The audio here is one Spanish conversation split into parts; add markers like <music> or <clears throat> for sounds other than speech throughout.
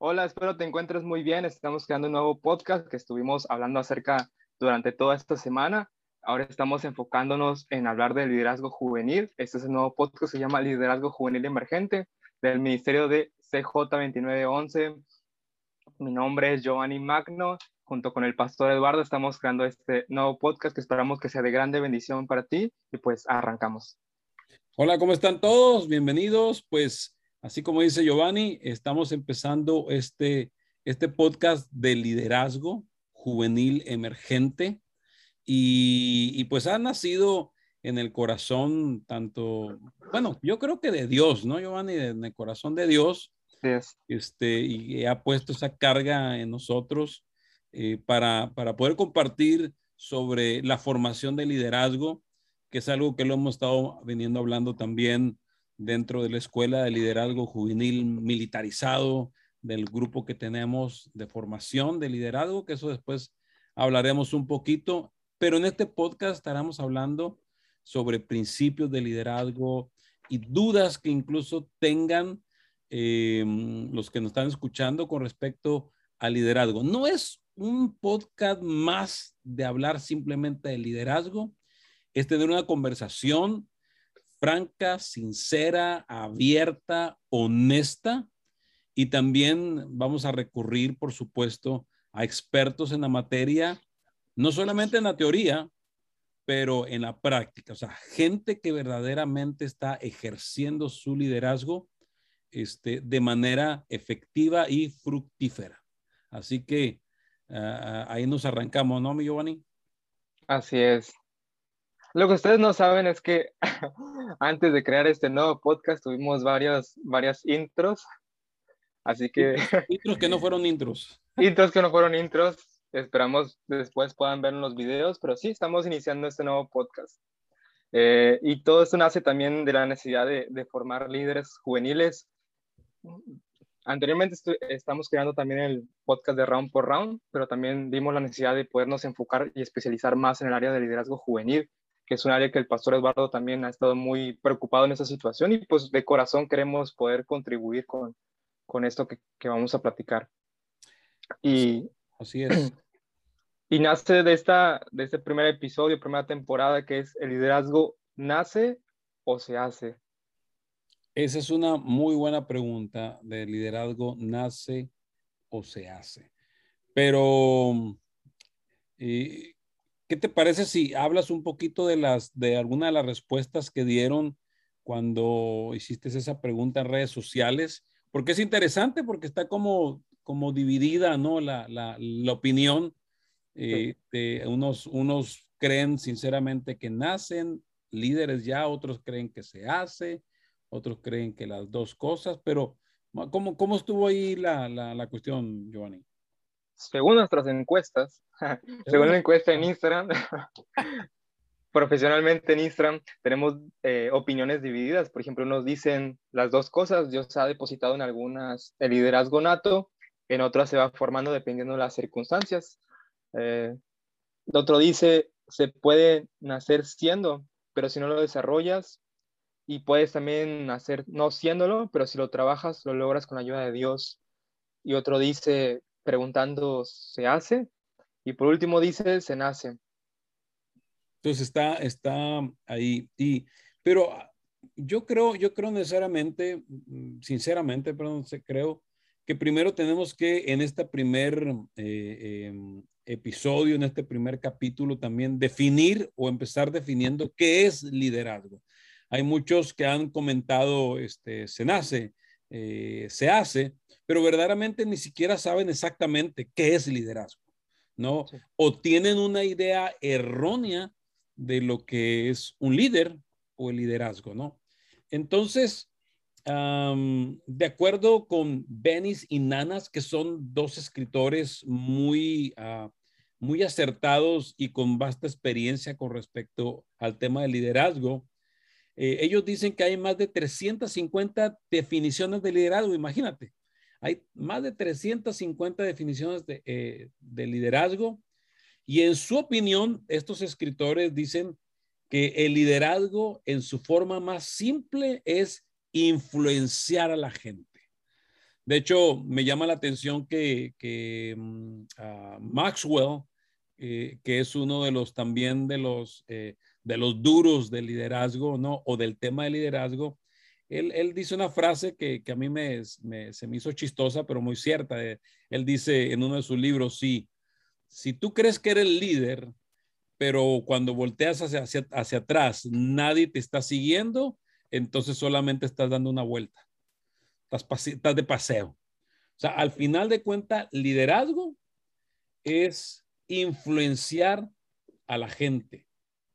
Hola, espero te encuentres muy bien. Estamos creando un nuevo podcast que estuvimos hablando acerca durante toda esta semana. Ahora estamos enfocándonos en hablar del liderazgo juvenil. Este es el nuevo podcast que se llama Liderazgo Juvenil Emergente del Ministerio de CJ2911. Mi nombre es Giovanni Magno. Junto con el pastor Eduardo estamos creando este nuevo podcast que esperamos que sea de grande bendición para ti y pues arrancamos. Hola, ¿cómo están todos? Bienvenidos. Pues así como dice Giovanni, estamos empezando este, este podcast de liderazgo juvenil emergente y, y pues ha nacido en el corazón tanto, bueno, yo creo que de Dios, ¿no, Giovanni? En el corazón de Dios. Este, y ha puesto esa carga en nosotros eh, para, para poder compartir sobre la formación de liderazgo, que es algo que lo hemos estado viniendo hablando también dentro de la escuela de liderazgo juvenil militarizado, del grupo que tenemos de formación de liderazgo, que eso después hablaremos un poquito, pero en este podcast estaremos hablando sobre principios de liderazgo y dudas que incluso tengan eh, los que nos están escuchando con respecto al liderazgo. No es un podcast más de hablar simplemente de liderazgo, es tener una conversación franca, sincera, abierta, honesta y también vamos a recurrir, por supuesto, a expertos en la materia, no solamente en la teoría, pero en la práctica, o sea, gente que verdaderamente está ejerciendo su liderazgo este, de manera efectiva y fructífera. Así que ah, ahí nos arrancamos, ¿no, mi Giovanni? Así es. Lo que ustedes no saben es que <laughs> antes de crear este nuevo podcast tuvimos varias, varias intros. Así que... Intros que no fueron intros. <laughs> Intros que no fueron intros. Esperamos después puedan ver los videos, pero sí, estamos iniciando este nuevo podcast. Eh, y todo esto nace también de la necesidad de, de formar líderes juveniles. Anteriormente estamos creando también el podcast de Round por Round, pero también vimos la necesidad de podernos enfocar y especializar más en el área de liderazgo juvenil, que es un área que el pastor Eduardo también ha estado muy preocupado en esa situación y pues de corazón queremos poder contribuir con, con esto que, que vamos a platicar. Y Así es. <clears throat> Y nace de, esta, de este primer episodio, primera temporada, que es el liderazgo, ¿nace o se hace? Esa es una muy buena pregunta de liderazgo, ¿nace o se hace? Pero, eh, ¿qué te parece si hablas un poquito de, las, de alguna de las respuestas que dieron cuando hiciste esa pregunta en redes sociales? Porque es interesante, porque está como como dividida, ¿no? La, la, opinión. Eh, unos, unos creen sinceramente que nacen líderes ya, otros creen que se hace, otros creen que las dos cosas, pero ¿cómo, cómo estuvo ahí la, la, la cuestión, Giovanni? Según nuestras encuestas, <laughs> según la encuesta en Instagram, <laughs> profesionalmente en Instagram tenemos eh, opiniones divididas. Por ejemplo, nos dicen las dos cosas. Dios ha depositado en algunas el liderazgo nato en otras se va formando dependiendo de las circunstancias. Eh, otro dice, se puede nacer siendo, pero si no lo desarrollas, y puedes también nacer no siéndolo, pero si lo trabajas, lo logras con la ayuda de Dios. Y otro dice, preguntando, se hace. Y por último dice, se nace. Entonces está, está ahí. Y, pero yo creo, yo creo necesariamente, sinceramente, perdón, creo que primero tenemos que en este primer eh, em, episodio, en este primer capítulo también definir o empezar definiendo qué es liderazgo. Hay muchos que han comentado, este, se nace, eh, se hace, pero verdaderamente ni siquiera saben exactamente qué es liderazgo, ¿no? O tienen una idea errónea de lo que es un líder o el liderazgo, ¿no? Entonces, de acuerdo con Benis y Nanas, que son dos escritores muy, ah, muy acertados y con vasta experiencia con respecto al tema del liderazgo, eh, ellos dicen que hay más de 350 definiciones de liderazgo, imagínate. Hay más de 350 definiciones de, eh, de liderazgo y en su opinión, estos escritores dicen que el liderazgo en su forma más simple es influenciar a la gente. De hecho, me llama la atención que, mm, Maxwell, eh, que es uno de los también de los, eh, de los duros del liderazgo, ¿no? O del tema de liderazgo, él, dice una frase que, a mí me, se me hizo chistosa, pero muy cierta. Eh, él dice en uno de sus libros, sí, si tú crees que eres líder, pero cuando volteas hacia, hacia, atrás nadie te está siguiendo, entonces solamente estás dando una vuelta. Estás, de paseo. O sea, al final de cuentas, liderazgo es influenciar a la gente,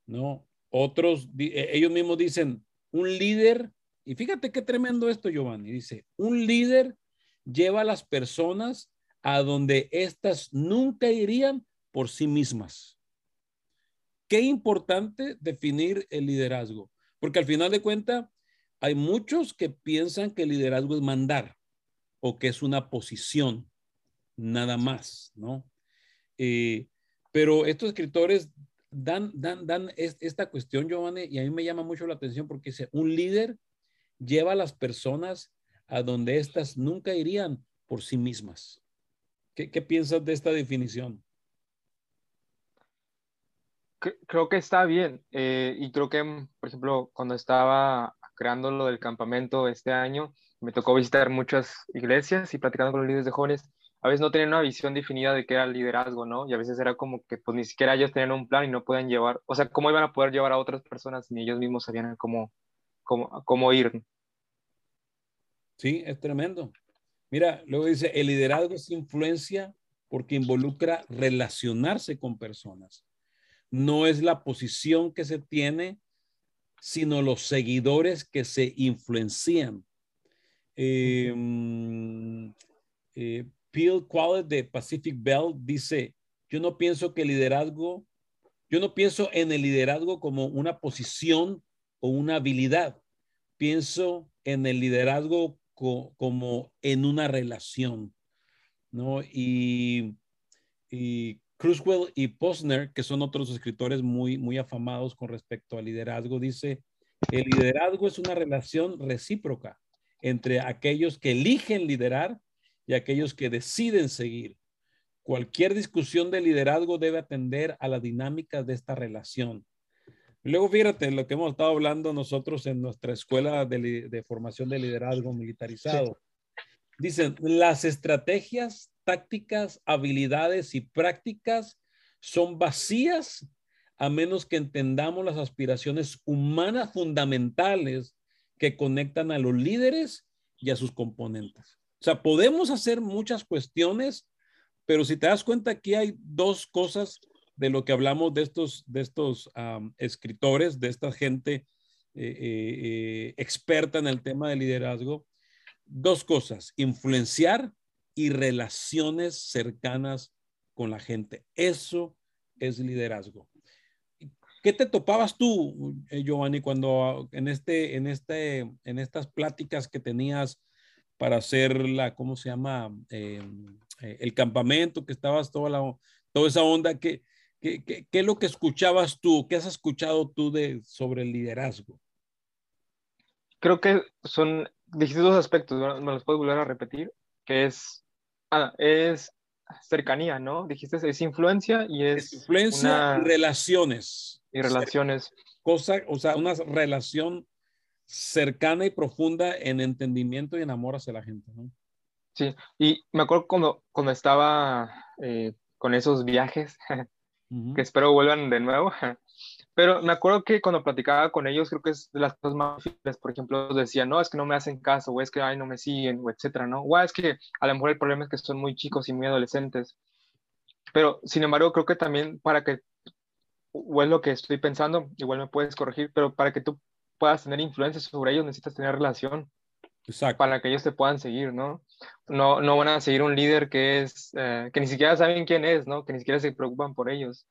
¿no? Otros, e, ellos mismos dicen, un líder y fíjate qué tremendo esto, Giovanni. Dice, un líder lleva a las personas a donde éstas nunca irían por sí mismas. Qué importante definir el liderazgo, porque al final de cuentas hay muchos que piensan que el liderazgo es mandar o que es una posición, nada más, ¿no? Eh, pero estos escritores dan, dan, dan esta cuestión, Giovanni, y a mí me llama mucho la atención porque dice, un líder lleva a las personas a donde éstas nunca irían por sí mismas. ¿Qué, piensas de esta definición? Creo que está bien eh, y creo que, por ejemplo, cuando estaba creando lo del campamento este año, me tocó visitar muchas iglesias y platicando con los líderes de jóvenes, a veces no tenían una visión definida de qué era el liderazgo, ¿no? Y a veces era como que pues ni siquiera ellos tenían un plan y no podían llevar, o sea, ¿cómo iban a poder llevar a otras personas ni ellos mismos sabían cómo, cómo, cómo ir? Sí, es tremendo. Mira, luego dice, el liderazgo es influencia porque involucra relacionarse con personas. No es la posición que se tiene, sino los seguidores que se influencian. Eh, eh, Phil Quallet de Pacific Bell dice, yo no pienso que el liderazgo, yo no pienso en el liderazgo como una posición o una habilidad. Pienso en el liderazgo como en una relación, ¿no? Y, y Cruzwell y Posner, que son otros escritores muy, muy afamados con respecto al liderazgo, dice, el liderazgo es una relación recíproca entre aquellos que eligen liderar y aquellos que deciden seguir. Cualquier discusión de liderazgo debe atender a la dinámica de esta relación. Luego, fíjate lo que hemos estado hablando nosotros en nuestra escuela de, formación de liderazgo militarizado. Dicen, las estrategias, tácticas, habilidades y prácticas son vacías a menos que entendamos las aspiraciones humanas fundamentales que conectan a los líderes y a sus componentes. O sea, podemos hacer muchas cuestiones, pero si te das cuenta, aquí hay dos cosas de lo que hablamos de estos, de estos escritores, de esta gente eh, eh, eh, experta en el tema de liderazgo, dos cosas, influenciar y relaciones cercanas con la gente. Eso es liderazgo. ¿Qué te topabas tú, Giovanni, cuando en, este, en, este, en estas pláticas que tenías para hacer la, ¿cómo se llama? Em, el campamento, que estabas toda, la, toda esa onda, que, ¿Qué, es lo que escuchabas tú? ¿Qué has escuchado tú de, sobre el liderazgo? Creo que son, dijiste dos aspectos, ¿me los puedo volver a repetir? Que es, ah, es cercanía, ¿no? Dijiste, es influencia y es... influencia y relaciones. Y relaciones. Cosa, o sea, una relación cercana y profunda en entendimiento y en amor hacia la gente, ¿no? Sí, y me acuerdo cuando, cuando estaba eh, con esos viajes <laughs> que espero vuelvan de nuevo. <laughs> Pero me acuerdo que cuando platicaba con ellos, creo que es de las cosas más difíciles. Por ejemplo, decían, no, es que no me hacen caso, o es que, ay, no me siguen, o etcétera, ¿no? O es que a lo mejor el problema es que son muy chicos y muy adolescentes. Pero, sin embargo, creo que también para que, o es lo que estoy pensando, igual me puedes corregir, pero para que tú puedas tener influencia sobre ellos, necesitas tener relación. Exacto. Para que ellos te puedan seguir, ¿no? No, no van a seguir un líder que es, eh, que ni siquiera saben quién es, ¿no? Que ni siquiera se preocupan por ellos.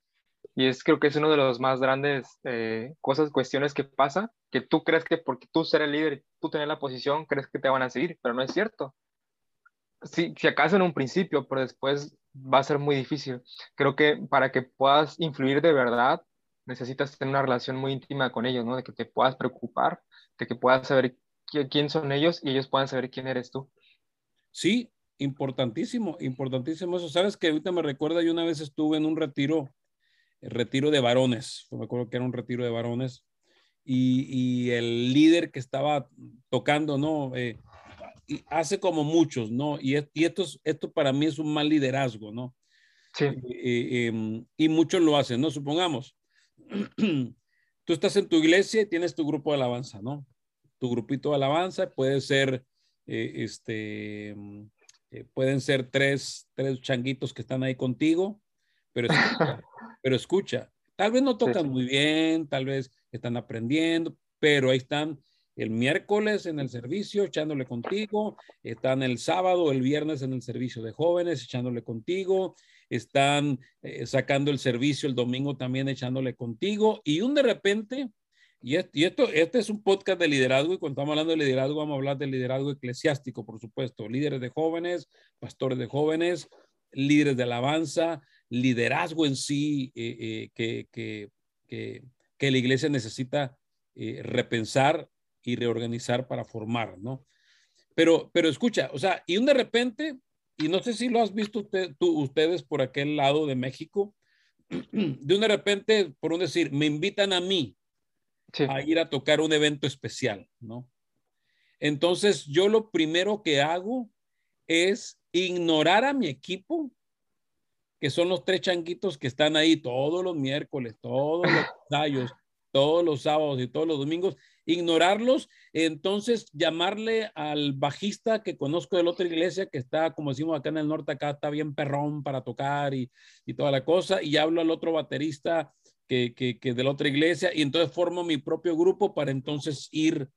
Y es creo que es uno de los más grandes eh, cosas, cuestiones que pasa, que tú crees que porque tú ser el líder, tú tener la posición, crees que te van a seguir, pero no es cierto. Si, si acaso en un principio, pero después va a ser muy difícil. Creo que para que puedas influir de verdad, necesitas tener una relación muy íntima con ellos, ¿no? De que te puedas preocupar, de que puedas saber quién son ellos y ellos puedan saber quién eres tú. Sí, importantísimo, importantísimo eso. Sabes que ahorita me recuerda, yo una vez estuve en un retiro, retiro de varones, me acuerdo que era un retiro de varones, y, el líder que estaba tocando, ¿no? Eh, hace como muchos, ¿no? Y, y esto, esto para mí es un mal liderazgo, ¿no? Sí. Em, y muchos lo hacen, ¿no? Supongamos, <clears throat> tú estás en tu iglesia y tienes tu grupo de alabanza, ¿no? Tu grupito de alabanza puede ser, eh, este, eh, pueden ser tres, tres changuitos que están ahí contigo, pero escucha, <laughs> pero escucha, tal vez no tocan muy bien, tal vez están aprendiendo, pero ahí están el miércoles en el servicio echándole contigo, están el sábado, el viernes en el servicio de jóvenes echándole contigo, están eh, sacando el servicio el domingo también echándole contigo. Y un de repente, y, esto, este es un podcast de liderazgo y cuando estamos hablando de liderazgo vamos a hablar de liderazgo eclesiástico, por supuesto, líderes de jóvenes, pastores de jóvenes, líderes de alabanza, liderazgo en sí eh, eh, que, que, que, que, la iglesia necesita repensar y reorganizar para formar, ¿no? Pero, pero escucha, o sea, y un de repente y no sé si lo has visto usted, tú, ustedes por aquel lado de México, <clears throat> de un de repente, por un decir, me invitan a mí a ir a tocar un evento especial, ¿no? Entonces, yo lo primero que hago es ignorar a mi equipo, que son los tres changuitos que están ahí todos los miércoles, todos los <laughs> ensayos, todos los sábados y todos los domingos, ignorarlos, entonces llamarle al bajista que conozco de la otra iglesia, que está, como decimos acá en el norte, acá está bien perrón para tocar y, y toda la cosa, y hablo al otro baterista que, que, que, de la otra iglesia, y entonces formo mi propio grupo para entonces ir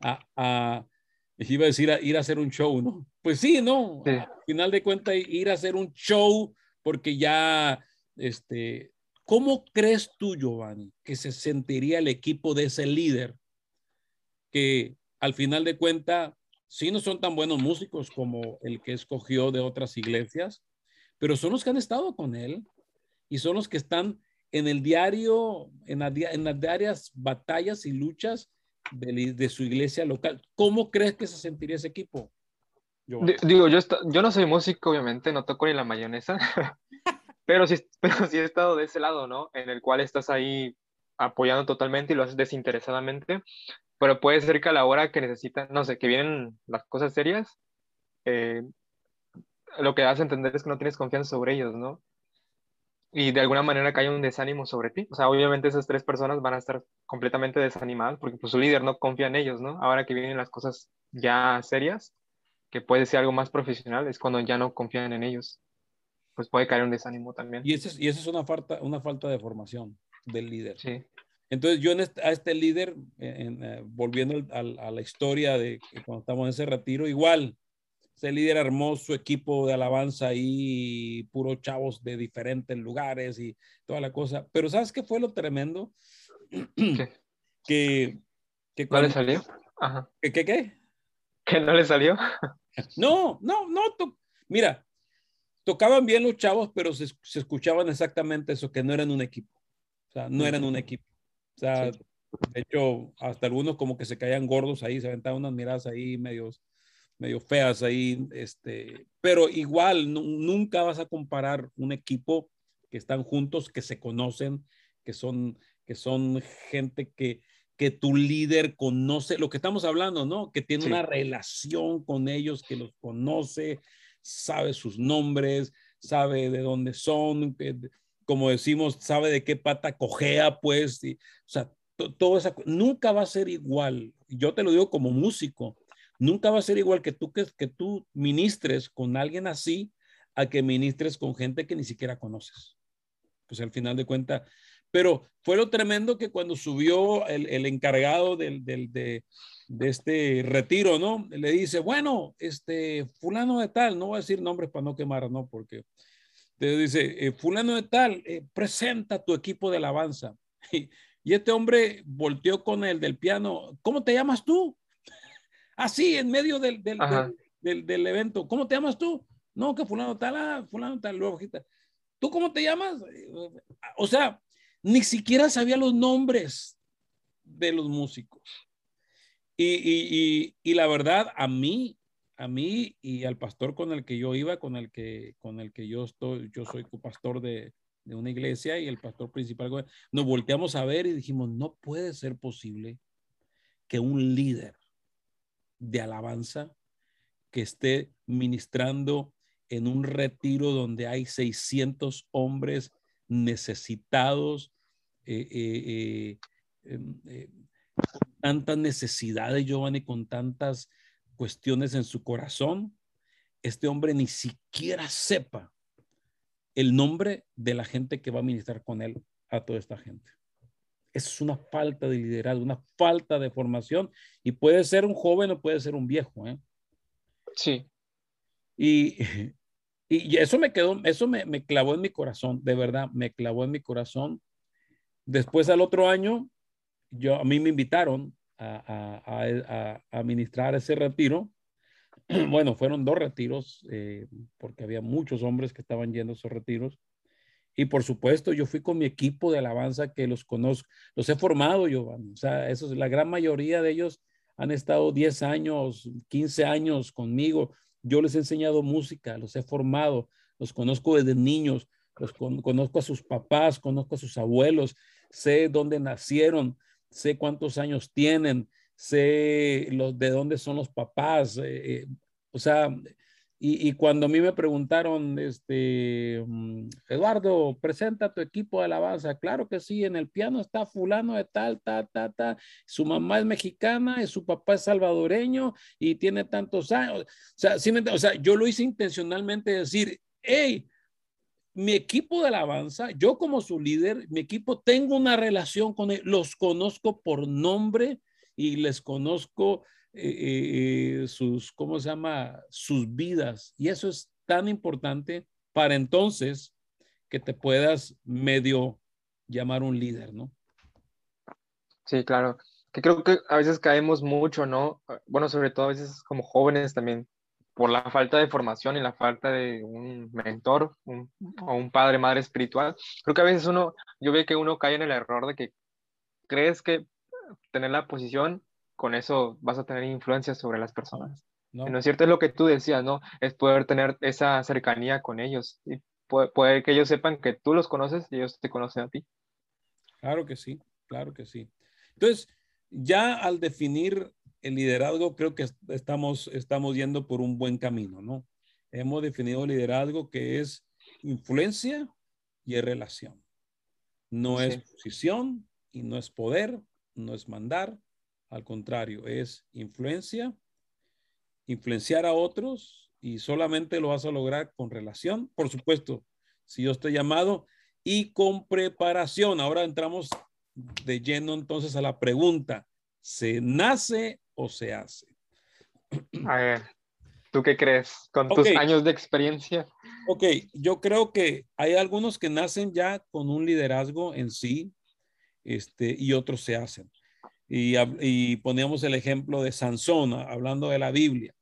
a, a iba a decir, a, ir a hacer un show, ¿no? Pues sí, ¿no? Al final de cuentas, ir a hacer un show porque ya, este, ¿cómo crees tú, Giovanni, que se sentiría el equipo de ese líder que al final de cuenta sí no son tan buenos músicos como el que escogió de otras iglesias, pero son los que han estado con él y son los que están en el diario, en, las diarias batallas y luchas de, su iglesia local. ¿Cómo crees que se sentiría ese equipo? Digo, yo, yo no soy músico, obviamente, no toco ni la mayonesa, <laughs> pero sí, pero sí he estado de ese lado, ¿no? En el cual estás ahí apoyando totalmente y lo haces desinteresadamente pero puede ser que a la hora que necesitan, no sé, que vienen las cosas serias, eh, lo que das a entender es que no tienes confianza sobre ellos, ¿no? Y de alguna manera cae un desánimo sobre ti. O sea, obviamente esas tres personas van a estar completamente desanimadas porque pues, su líder no confía en ellos, ¿no? Ahora que vienen las cosas ya serias, que puede ser algo más profesional, es cuando ya no confían en ellos. Pues puede caer un desánimo también. Y eso es, y eso es una, falta, una falta de formación del líder. Sí. Entonces yo a este líder, eh, volviendo a, la historia de cuando estamos en ese retiro, igual, ese líder armó su equipo de alabanza ahí, puros chavos de diferentes lugares y toda la cosa. Pero ¿sabes qué fue lo tremendo? <clears throat> Que, que ¿No le salió? Ajá. ¿Que qué qué? ¿Que no le salió? <laughs> no, no, no. Mira, tocaban bien los chavos, pero se, se escuchaban exactamente eso, que no eran un equipo. O sea, no eran un equipo. O sea, de hecho, hasta algunos como que se caían gordos ahí, se aventaban unas miradas ahí medios, medio feas ahí, este, pero igual nunca vas a comparar un equipo que están juntos, que se conocen, que son, que son gente que, que tu líder conoce, lo que estamos hablando, ¿no? Que tiene una relación con ellos, que los conoce, sabe sus nombres, sabe de dónde son, como decimos, sabe de qué pata cojea, pues, y, o sea, todo esa, nunca va a ser igual. Yo te lo digo como músico, nunca va a ser igual que tú, que, tú ministres con alguien así a que ministres con gente que ni siquiera conoces. Pues al final de cuentas, pero fue lo tremendo que cuando subió el, el encargado del, del, de, de, este retiro, ¿no? Le dice, bueno, este, fulano de tal, no voy a decir nombres para no quemar, ¿no? Porque dice, eh, fulano de tal, eh, presenta tu equipo de alabanza. <laughs> Y, este hombre volteó con el del piano, ¿cómo te llamas tú? Así, en medio del, del, del, evento, ¿cómo te llamas tú? No, que fulano tal, ah, fulano tal, luego, ¿tú cómo te llamas? O sea, ni siquiera sabía los nombres de los músicos. Y, y, y, y la verdad, a mí a mí y al pastor con el que yo iba, con el que, con el que yo estoy, yo soy pastor de, de una iglesia y el pastor principal, nos volteamos a ver y dijimos, no puede ser posible que un líder de alabanza que esté ministrando en un retiro donde hay 600 hombres necesitados, eh, eh, eh, em, con tantas necesidades, Giovanni, con tantas cuestiones en su corazón, este hombre ni siquiera sepa el nombre de la gente que va a ministrar con él a toda esta gente. Es una falta de liderazgo, una falta de formación y puede ser un joven o puede ser un viejo. ¿eh? Sí. <laughs> Y, y eso me quedó, eso me, me, clavó en mi corazón, de verdad, me clavó en mi corazón. Después al otro año, yo, a mí me invitaron a, a, a, a ministrar ese retiro <clears throat> bueno, fueron dos retiros, eh, porque había muchos hombres que estaban yendo a esos retiros. Y por supuesto, yo fui con mi equipo de alabanza que los conozco, los he formado yo, o sea, eso, la gran mayoría de ellos han estado 10 años, 15 años conmigo. Yo les he enseñado música, los he formado, los conozco desde niños, los conozco a sus papás, conozco a sus abuelos, sé dónde nacieron, sé cuántos años tienen, sé los, de dónde son los papás, eh, eh, o sea, y, cuando a mí me preguntaron, este, mm, Eduardo, presenta tu equipo de alabanza. Claro que sí, en el piano está fulano de tal, tal, tal, tal. Su mamá es mexicana y su papá es salvadoreño y tiene tantos años. O sea, sí o sea yo lo hice intencionalmente decir, hey, mi equipo de alabanza, yo como su líder, mi equipo, tengo una relación con él, los conozco por nombre, y les conozco eh, sus, ¿cómo se llama? Sus vidas. Y eso es tan importante para entonces que te puedas medio llamar un líder, ¿no? Sí, claro. Que creo que a veces caemos mucho, ¿no? Bueno, sobre todo a veces como jóvenes también, por la falta de formación y la falta de un mentor o un padre, madre espiritual. Creo que a veces uno, yo veo que uno cae en el error de que crees que tener la posición, con eso vas a tener influencia sobre las personas. No. no es cierto, es lo que tú decías, ¿no? Es poder tener esa cercanía con ellos y poder, que ellos sepan que tú los conoces y ellos te conocen a ti. Claro que sí, claro que sí. Entonces, ya al definir el liderazgo, creo que estamos, estamos yendo por un buen camino, ¿no? Hemos definido liderazgo que es influencia y es relación. No es posición y no es poder, no es mandar, al contrario, es influencia, influenciar a otros y solamente lo vas a lograr con relación, por supuesto, si yo estoy llamado y con preparación. Ahora entramos de lleno entonces a la pregunta, ¿se nace o se hace? A ver, ¿tú qué crees con tus años de experiencia? Ok, yo creo que hay algunos que nacen ya con un liderazgo en sí, este, y otros se hacen. Y, y poníamos el ejemplo de Sansón, hablando de la Biblia.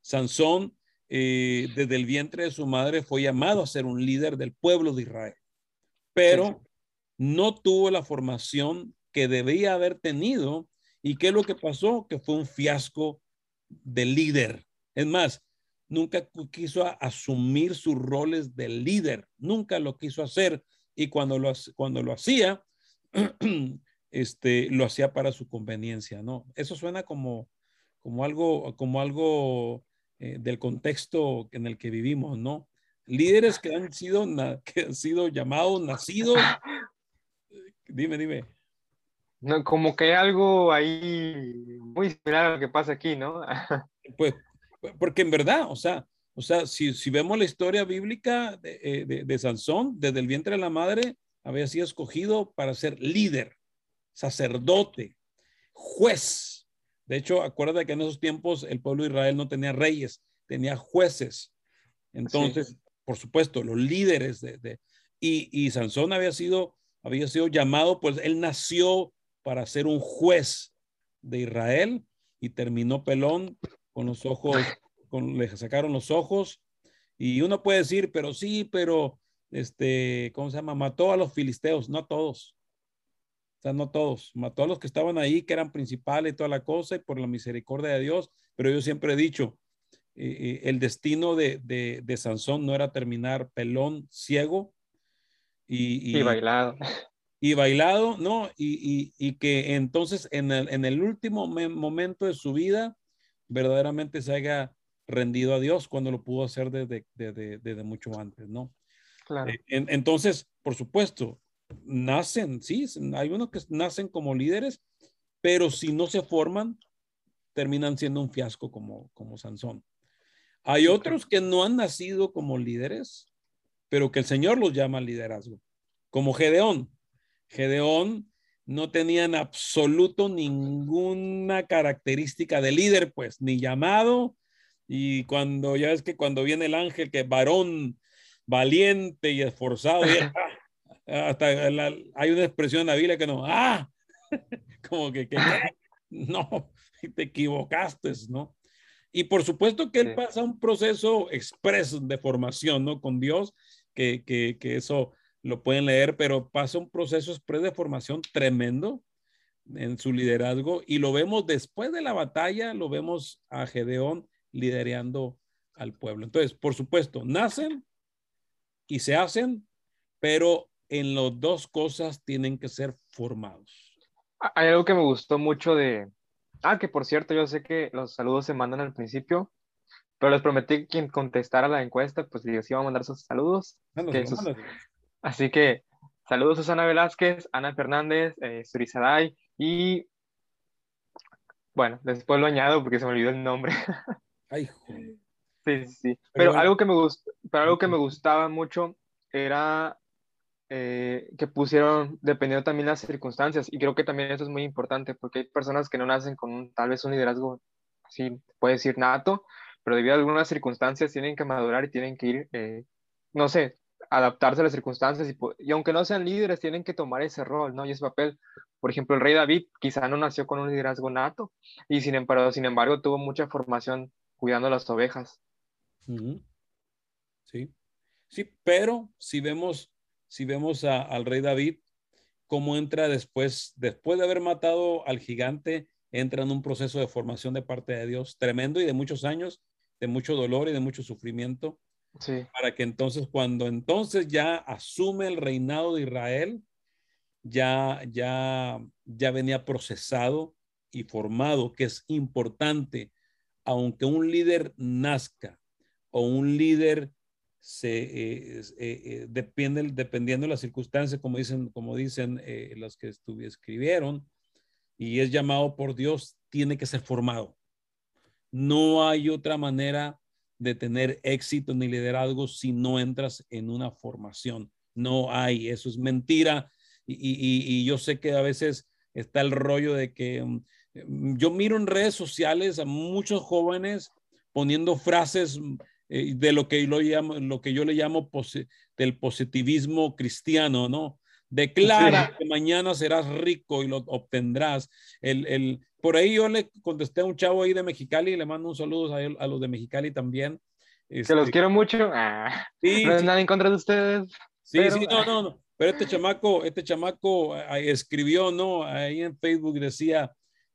Sansón, eh, desde el vientre de su madre, fue llamado a ser un líder del pueblo de Israel, pero no tuvo la formación que debía haber tenido. ¿Y qué es lo que pasó? Que fue un fiasco de líder. Es más, nunca quiso asumir sus roles de líder, nunca lo quiso hacer. Y cuando lo, cuando lo hacía, <clears throat> este, lo hacía para su conveniencia, ¿no? Eso suena como, como algo, como algo eh, del contexto en el que vivimos, ¿no? Líderes que han sido, que han sido llamados, nacidos. Dime, dime. No, como que hay algo ahí muy similar a lo que pasa aquí, ¿no? <laughs> pues, porque en verdad, o sea, o sea, si, si vemos la historia bíblica de, eh, de, de Sansón, desde el vientre de la madre, había sido escogido para ser líder, sacerdote, juez. De hecho, acuérdate que en esos tiempos el pueblo de Israel no tenía reyes, tenía jueces. Entonces, por supuesto, los líderes de, y, y, Sansón había sido, había sido llamado, pues él nació para ser un juez de Israel y terminó pelón con los ojos, con, le sacaron los ojos. Y uno puede decir, pero sí, pero este, ¿cómo se llama? Mató a los filisteos, no todos. Sea, no todos. Mató a los que estaban ahí, que eran principales y toda la cosa, y por la misericordia de Dios. Pero yo siempre he dicho eh, el destino de, de, de, Sansón no era terminar pelón, ciego y, y, bailado. Y bailado, ¿no? Y, y que entonces en el, en el último momento de su vida verdaderamente se haya rendido a Dios cuando lo pudo hacer desde, desde, desde mucho antes, ¿no? Claro. Eh, en, entonces, por supuesto, nacen, sí, hay unos que nacen como líderes, pero si no se forman, terminan siendo un fiasco como, como Sansón. Hay otros que no han nacido como líderes, pero que el Señor los llama liderazgo, como Gedeón. Gedeón no tenía en absoluto ninguna característica de líder, pues, ni llamado. Y cuando ya es que cuando viene el ángel, que varón valiente y esforzado, <laughs> hasta hay una expresión en la Biblia que no, ah, <laughs> como que, que <laughs> no, te equivocaste, ¿no? Y por supuesto que él pasa un proceso expreso de formación, ¿no? Con Dios, que, que, que, eso lo pueden leer, pero pasa un proceso expreso de formación tremendo en su liderazgo y lo vemos después de la batalla, lo vemos a Gedeón liderando al pueblo. Entonces, por supuesto, nacen y se hacen, pero en las dos cosas tienen que ser formados. Hay algo que me gustó mucho de... Ah, que por cierto, yo sé que los saludos se mandan al principio, pero les prometí que quien contestara la encuesta, pues les iba a mandar sus saludos. Así que saludos a Susana Velázquez, Ana Fernández, eh, Surizaday y... Bueno, después lo añado porque se me olvidó el nombre. <laughs> Ay, Sí, sí, Pero, algo, que me gust pero algo que me gustaba mucho era eh, que pusieron, dependiendo también las circunstancias, y creo que también eso es muy importante, porque hay personas que no nacen con tal vez un liderazgo, así puede decir nato, pero debido a algunas circunstancias tienen que madurar y tienen que ir, eh, no sé, adaptarse a las circunstancias, y, aunque no sean líderes, tienen que tomar ese rol, ¿no? Y ese papel. Por ejemplo, el rey David quizá no nació con un liderazgo nato, y sin embargo, sin embargo tuvo mucha formación cuidando las ovejas. Sí, sí, pero si vemos si vemos al rey David, cómo entra después, después de haber matado al gigante, entra en un proceso de formación de parte de Dios tremendo y de muchos años, de mucho dolor y de mucho sufrimiento. Sí. Para que entonces, cuando entonces ya asume el reinado de Israel, ya, ya, ya venía procesado y formado, que es importante, aunque un líder nazca o un líder se, eh, eh, eh, depende, dependiendo de las circunstancias, como dicen, como dicen los que escribieron, y es llamado por Dios, tiene que ser formado. No hay otra manera de tener éxito ni liderazgo si no entras en una formación. No hay, eso es mentira. Y, yo sé que a veces está el rollo de que mm, yo miro en redes sociales a muchos jóvenes poniendo frases eh, de lo que, lo, llamo, lo que yo le llamo del positivismo cristiano, ¿no? Declara que mañana serás rico y lo obtendrás. El, el, por ahí yo le contesté a un chavo ahí de Mexicali y le mando un saludo a, a los de Mexicali también. que los este, quiero mucho. Ah, sí, no es nada en contra de ustedes. Sí, sí, no, <laughs> no, no. Pero este chamaco, este chamaco escribió, ¿no? Ahí en Facebook decía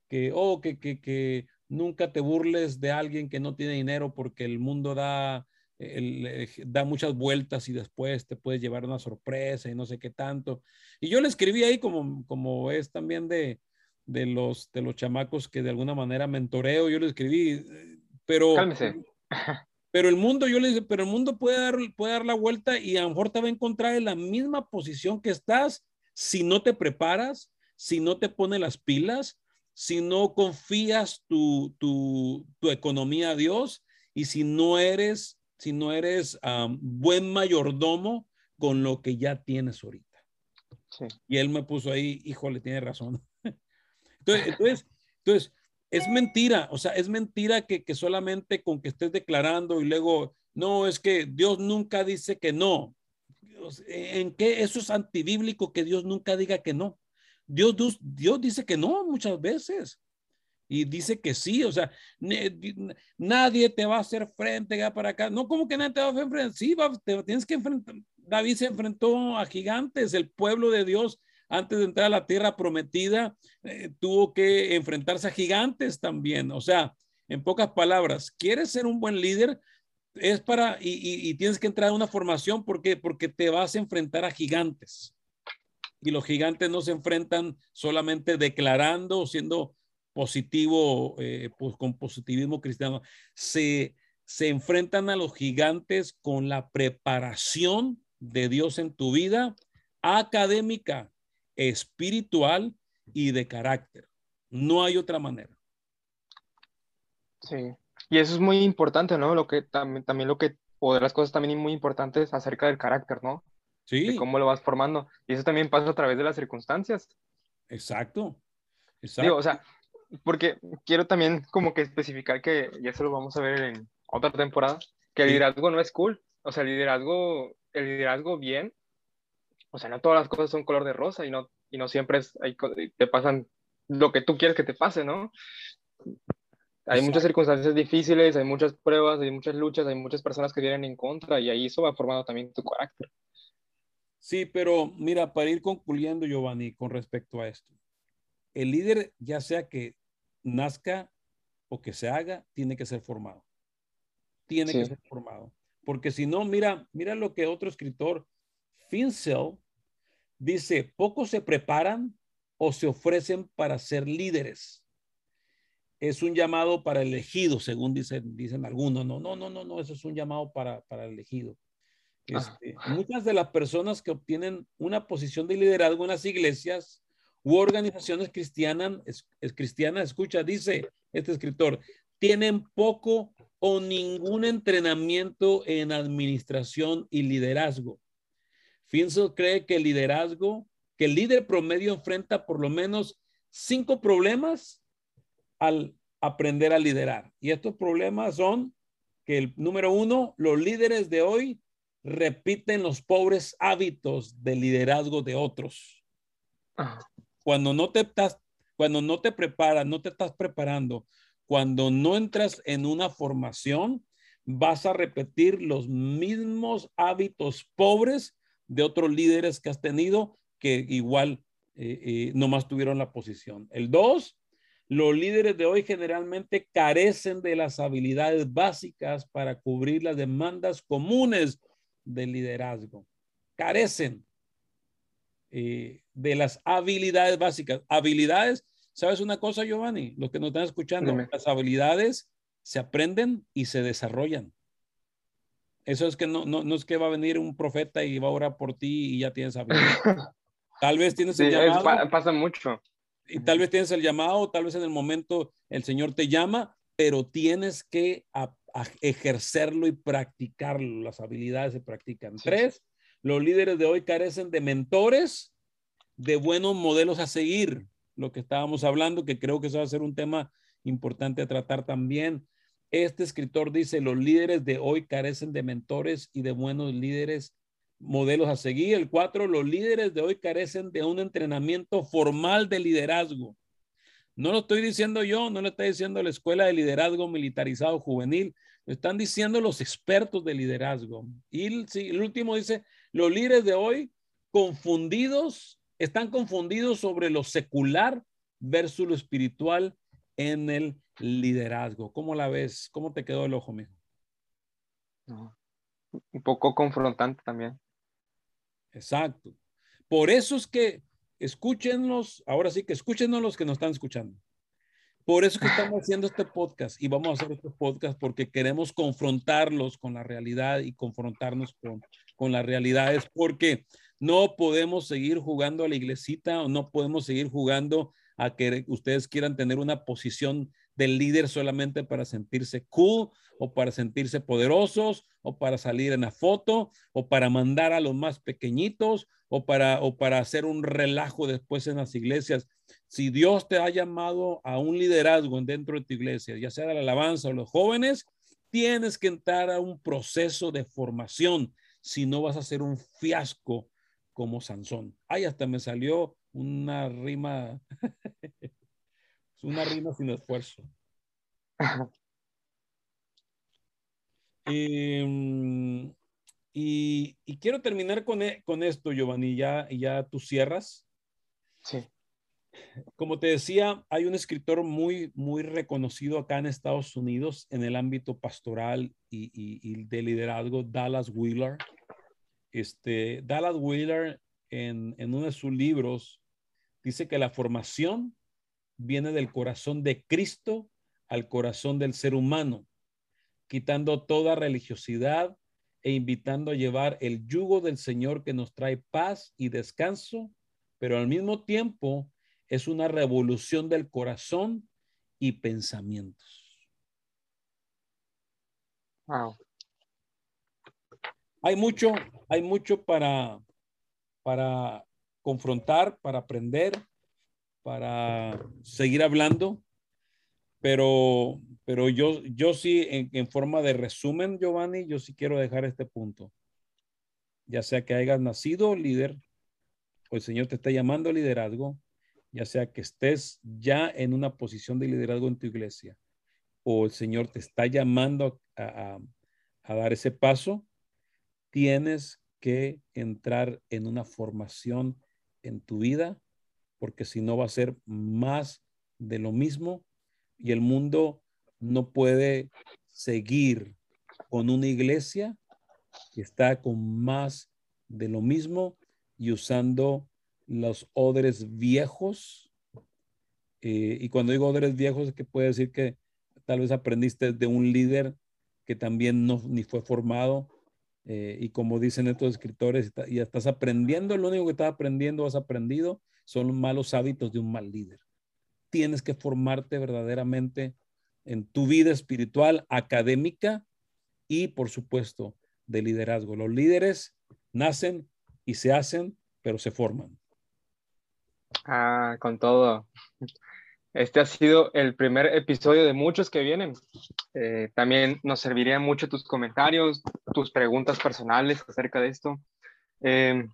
que, oh, que, que, que nunca te burles de alguien que no tiene dinero porque el mundo da, el, da muchas vueltas y después te puedes llevar una sorpresa y no sé qué tanto. Y yo le escribí ahí como, como es también de, de, los, de los chamacos que de alguna manera mentoreo, yo le escribí, pero... Cálmese. <laughs> Pero el mundo, yo le dije, pero el mundo puede dar, puede dar la vuelta y a lo mejor te va a encontrar en la misma posición que estás si no te preparas, si no te pone las pilas, si no confías tu, tu, tu economía a Dios y si no eres, si no eres buen mayordomo con lo que ya tienes ahorita. Y él me puso ahí, híjole, tiene razón. <laughs> entonces, entonces, entonces, es mentira, o sea, es mentira que, que solamente con que estés declarando y luego, no, es que Dios nunca dice que no. ¿En qué eso es antibíblico que Dios nunca diga que no? Dios, Dios, dice que no muchas veces. Y dice que sí, o sea, nadie te va a hacer frente ya para acá. No, como que nadie te va a hacer frente. Sí, te, tienes que enfrentar. David se enfrentó a gigantes, el pueblo de Dios antes de entrar a la tierra prometida, eh, tuvo que enfrentarse a gigantes también. O sea, En pocas palabras, ¿quieres ser un buen líder? Es para, y, tienes que entrar a una formación porque, porque te vas a enfrentar a gigantes. Y los gigantes no se enfrentan solamente declarando o siendo positivo, eh, pues con positivismo cristiano. Se, se enfrentan a los gigantes con la preparación de Dios en tu vida académica, espiritual y de carácter. No hay otra manera. Sí, y eso es muy importante, ¿no? Lo que también, también lo que, o de las cosas también muy importantes acerca del carácter, ¿no? Sí. De cómo lo vas formando. Y eso también pasa a través de las circunstancias. Exacto. Exacto. Digo, o sea, porque quiero también como que especificar que, ya se lo vamos a ver en otra temporada, que el liderazgo no es cool. O sea, el liderazgo, el liderazgo bien, o sea, no todas las cosas son color de rosa y no, y no siempre es, te pasan lo que tú quieres que te pase, ¿no? Hay muchas circunstancias difíciles, hay muchas pruebas, hay muchas luchas, hay muchas personas que vienen en contra y ahí eso va formando también tu carácter. Sí, pero mira, para ir concluyendo, Giovanni, con respecto a esto, el líder, ya sea que nazca o que se haga, tiene que ser formado. Tiene que ser formado. Porque si no, mira, mira lo que otro escritor, Fincel, dice, pocos se preparan o se ofrecen para ser líderes. Es un llamado para elegido, según dicen, dicen algunos. No, no, no, no, no, eso es un llamado para, para elegido. Este, muchas de las personas que obtienen una posición de liderazgo en las iglesias u organizaciones cristianas, es, cristianas, escucha, dice este escritor, tienen poco o ningún entrenamiento en administración y liderazgo. Finsel cree que el liderazgo, que el líder promedio enfrenta por lo menos cinco problemas al aprender a liderar. Y estos problemas son que el número uno, los líderes de hoy repiten los pobres hábitos de liderazgo de otros. Cuando no te estás, cuando no te preparas, no te estás preparando, cuando no entras en una formación, vas a repetir los mismos hábitos pobres de otros líderes que has tenido que igual eh, eh, nomás tuvieron la posición. El dos, los líderes de hoy generalmente carecen de las habilidades básicas para cubrir las demandas comunes del liderazgo. Carecen eh, de las habilidades básicas. Habilidades, ¿sabes una cosa, Giovanni? Los que nos están escuchando, las habilidades se aprenden y se desarrollan. Eso es que no, no, no, es que va a venir un profeta y va a orar por ti y ya tienes habilidad. <laughs> Tal vez tienes el llamado. pasa mucho. Y tal vez tienes el llamado, tal vez en el momento el Señor te llama, pero tienes que ejercerlo y practicarlo. Las habilidades se practican. Tres, los líderes de hoy carecen de mentores, de buenos modelos a seguir. Lo que estábamos hablando, que creo que eso va a ser un tema importante a tratar también. Este escritor dice, los líderes de hoy carecen de mentores y de buenos líderes, modelos a seguir. El cuatro, los líderes de hoy carecen de un entrenamiento formal de liderazgo. No lo estoy diciendo yo, no lo está diciendo la Escuela de Liderazgo Militarizado Juvenil, lo están diciendo los expertos de liderazgo. Y el, el último dice, los líderes de hoy confundidos, están confundidos sobre lo secular versus lo espiritual en el liderazgo. ¿Cómo la ves? ¿Cómo te quedó el ojo, mijo? un poco confrontante también. Exacto. Por eso es que escúchenos, ahora sí que escúchenos los que nos están escuchando. Por eso que estamos haciendo este podcast y vamos a hacer este podcast porque queremos confrontarlos con la realidad y confrontarnos con, con las realidades porque no podemos seguir jugando a la iglesita o no podemos seguir jugando a que ustedes quieran tener una posición del líder solamente para sentirse cool o para sentirse poderosos o para salir en la foto o para mandar a los más pequeñitos o para, o para hacer un relajo después en las iglesias. Si Dios te ha llamado a un liderazgo dentro de tu iglesia, ya sea de la alabanza o los jóvenes, tienes que entrar a un proceso de formación, si no vas a ser un fiasco como Sansón. Ay, hasta me salió una rima <laughs> una rima sin esfuerzo. <laughs> Em, y, quiero terminar con, e, con esto, Giovanni. Ya, ya tú cierras. Sí. Como te decía, hay un escritor muy, muy reconocido acá en Estados Unidos en el ámbito pastoral y, y, de liderazgo, Dallas Wheeler. Este, Dallas Wheeler en, en uno de sus libros dice que la formación viene del corazón de Cristo al corazón del ser humano, quitando toda religiosidad e invitando a llevar el yugo del Señor que nos trae paz y descanso, pero al mismo tiempo es una revolución del corazón y pensamientos. Hay mucho, hay mucho para, para confrontar, para aprender, para seguir hablando, pero, pero yo, yo sí, en, forma de resumen, Giovanni, yo sí quiero dejar este punto. Ya sea que hayas nacido líder, o el Señor te está llamando a liderazgo, ya sea que estés ya en una posición de liderazgo en tu iglesia, o el Señor te está llamando a, a dar ese paso, tienes que entrar en una formación en tu vida, porque si no va a ser más de lo mismo y el mundo no puede seguir con una iglesia que está con más de lo mismo y usando los odres viejos. Eh, y cuando digo odres viejos es que puede decir que tal vez aprendiste de un líder que también no ni fue formado. Eh, y como dicen estos escritores, y estás aprendiendo, lo único que estás aprendiendo, has aprendido, son los malos hábitos de un mal líder. Tienes que formarte verdaderamente en tu vida espiritual, académica y, por supuesto, de liderazgo. Los líderes nacen y se hacen, pero se forman. Ah, con todo. Este ha sido el primer episodio de muchos que vienen. Eh, también nos servirían mucho tus comentarios, tus preguntas personales acerca de esto. Eh,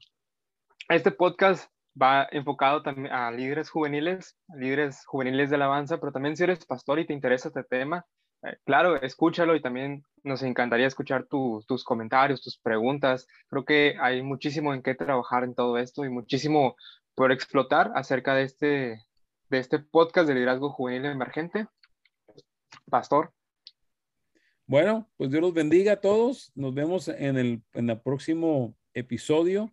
este podcast va enfocado también a líderes juveniles, líderes juveniles de alabanza, pero también si eres pastor y te interesa este tema, eh, claro, escúchalo y también nos encantaría escuchar tus comentarios, tus preguntas. Creo que hay muchísimo en qué trabajar en todo esto y muchísimo por explotar acerca de este, de este podcast de liderazgo juvenil emergente. Pastor. Bueno, pues Dios los bendiga a todos. Nos vemos en el, en el próximo episodio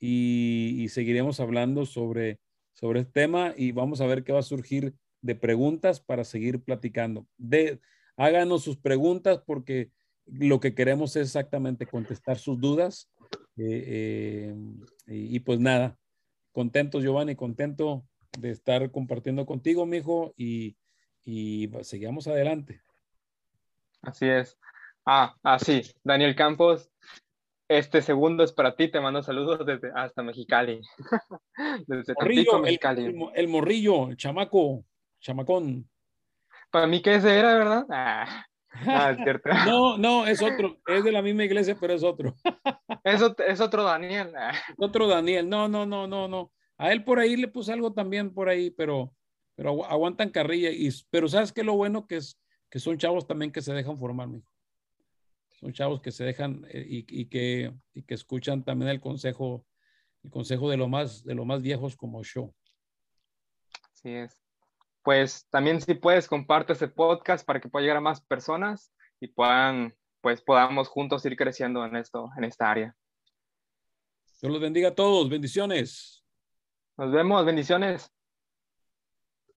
y, seguiremos hablando sobre, sobre este tema y vamos a ver qué va a surgir de preguntas para seguir platicando. De, háganos sus preguntas porque lo que queremos es exactamente contestar sus dudas. Eh, eh, y, y, pues nada, contento Giovanni, contento de estar compartiendo contigo, mijo, y, y seguimos adelante. Así es. Ah, así, Daniel Campos, este segundo es para ti, te mando saludos desde hasta Mexicali. <laughs> desde morrillo, Mexicali. El, morrillo, el chamaco, chamacón. Para mí que ese era, ¿verdad? Ah, es <laughs> cierto. no, no, es otro, es de la misma iglesia, pero es otro. <laughs> es, es otro Daniel. Ah. otro Daniel, no, no, no, no, no. A él por ahí le puse algo también por ahí, pero, pero aguantan carrilla. Y, pero sabes que lo bueno que es que son chavos también que se dejan formar, mijo son chavos que se dejan eh, y, que, que escuchan también el consejo, el consejo de lo más, de lo más viejos como yo. Así es. Pues también si puedes, comparte este podcast para que pueda llegar a más personas y puedan, pues podamos juntos ir creciendo en esto, en esta área. Dios los bendiga a todos. Bendiciones. Nos vemos. Bendiciones.